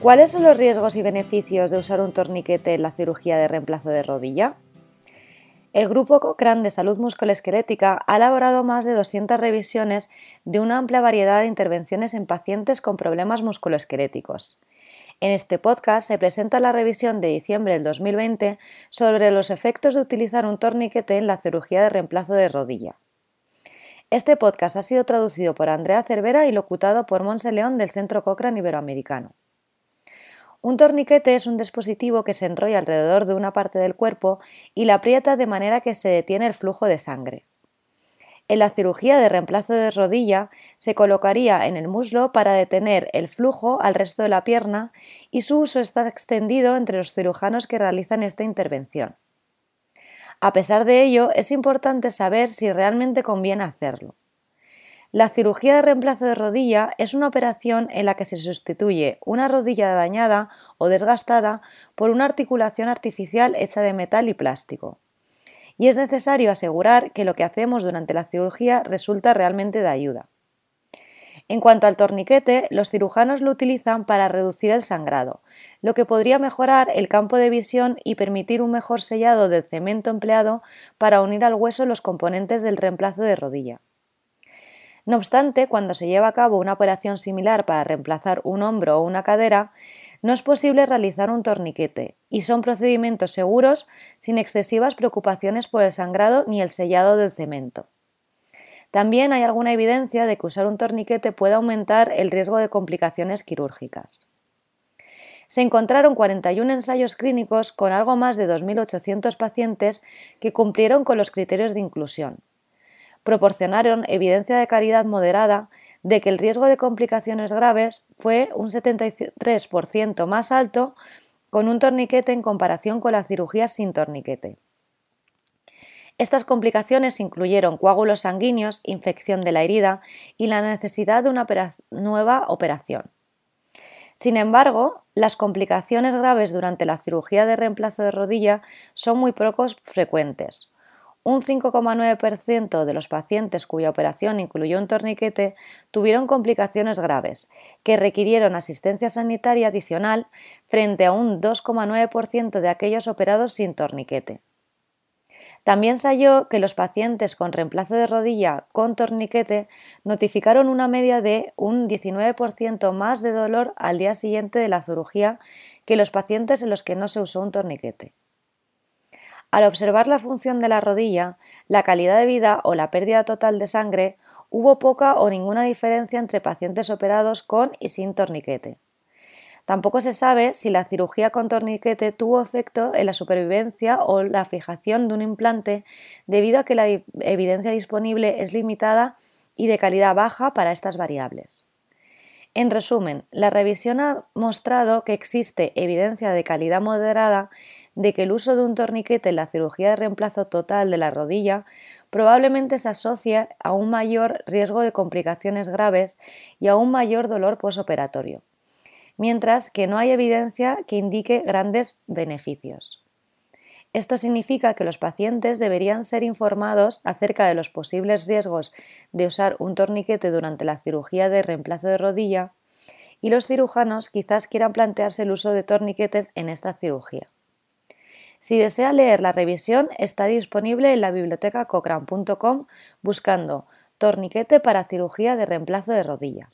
¿Cuáles son los riesgos y beneficios de usar un torniquete en la cirugía de reemplazo de rodilla? El Grupo Cochrane de Salud Musculoesquelética ha elaborado más de 200 revisiones de una amplia variedad de intervenciones en pacientes con problemas musculoesqueléticos. En este podcast se presenta la revisión de diciembre del 2020 sobre los efectos de utilizar un torniquete en la cirugía de reemplazo de rodilla. Este podcast ha sido traducido por Andrea Cervera y locutado por Monse León del Centro Cochrane Iberoamericano. Un torniquete es un dispositivo que se enrolla alrededor de una parte del cuerpo y la aprieta de manera que se detiene el flujo de sangre. En la cirugía de reemplazo de rodilla se colocaría en el muslo para detener el flujo al resto de la pierna y su uso está extendido entre los cirujanos que realizan esta intervención. A pesar de ello, es importante saber si realmente conviene hacerlo. La cirugía de reemplazo de rodilla es una operación en la que se sustituye una rodilla dañada o desgastada por una articulación artificial hecha de metal y plástico y es necesario asegurar que lo que hacemos durante la cirugía resulta realmente de ayuda. En cuanto al torniquete, los cirujanos lo utilizan para reducir el sangrado, lo que podría mejorar el campo de visión y permitir un mejor sellado del cemento empleado para unir al hueso los componentes del reemplazo de rodilla. No obstante, cuando se lleva a cabo una operación similar para reemplazar un hombro o una cadera, no es posible realizar un torniquete y son procedimientos seguros sin excesivas preocupaciones por el sangrado ni el sellado del cemento. También hay alguna evidencia de que usar un torniquete puede aumentar el riesgo de complicaciones quirúrgicas. Se encontraron 41 ensayos clínicos con algo más de 2.800 pacientes que cumplieron con los criterios de inclusión. Proporcionaron evidencia de calidad moderada de que el riesgo de complicaciones graves fue un 73% más alto con un torniquete en comparación con la cirugía sin torniquete. Estas complicaciones incluyeron coágulos sanguíneos, infección de la herida y la necesidad de una nueva operación. Sin embargo, las complicaciones graves durante la cirugía de reemplazo de rodilla son muy poco frecuentes, un 5,9% de los pacientes cuya operación incluyó un torniquete tuvieron complicaciones graves, que requirieron asistencia sanitaria adicional frente a un 2,9% de aquellos operados sin torniquete. También se halló que los pacientes con reemplazo de rodilla con torniquete notificaron una media de un 19% más de dolor al día siguiente de la cirugía que los pacientes en los que no se usó un torniquete. Al observar la función de la rodilla, la calidad de vida o la pérdida total de sangre, hubo poca o ninguna diferencia entre pacientes operados con y sin torniquete. Tampoco se sabe si la cirugía con torniquete tuvo efecto en la supervivencia o la fijación de un implante debido a que la evidencia disponible es limitada y de calidad baja para estas variables. En resumen, la revisión ha mostrado que existe evidencia de calidad moderada de que el uso de un torniquete en la cirugía de reemplazo total de la rodilla probablemente se asocia a un mayor riesgo de complicaciones graves y a un mayor dolor posoperatorio, mientras que no hay evidencia que indique grandes beneficios. Esto significa que los pacientes deberían ser informados acerca de los posibles riesgos de usar un torniquete durante la cirugía de reemplazo de rodilla y los cirujanos quizás quieran plantearse el uso de torniquetes en esta cirugía. Si desea leer la revisión, está disponible en la biblioteca cochrane.com buscando torniquete para cirugía de reemplazo de rodilla.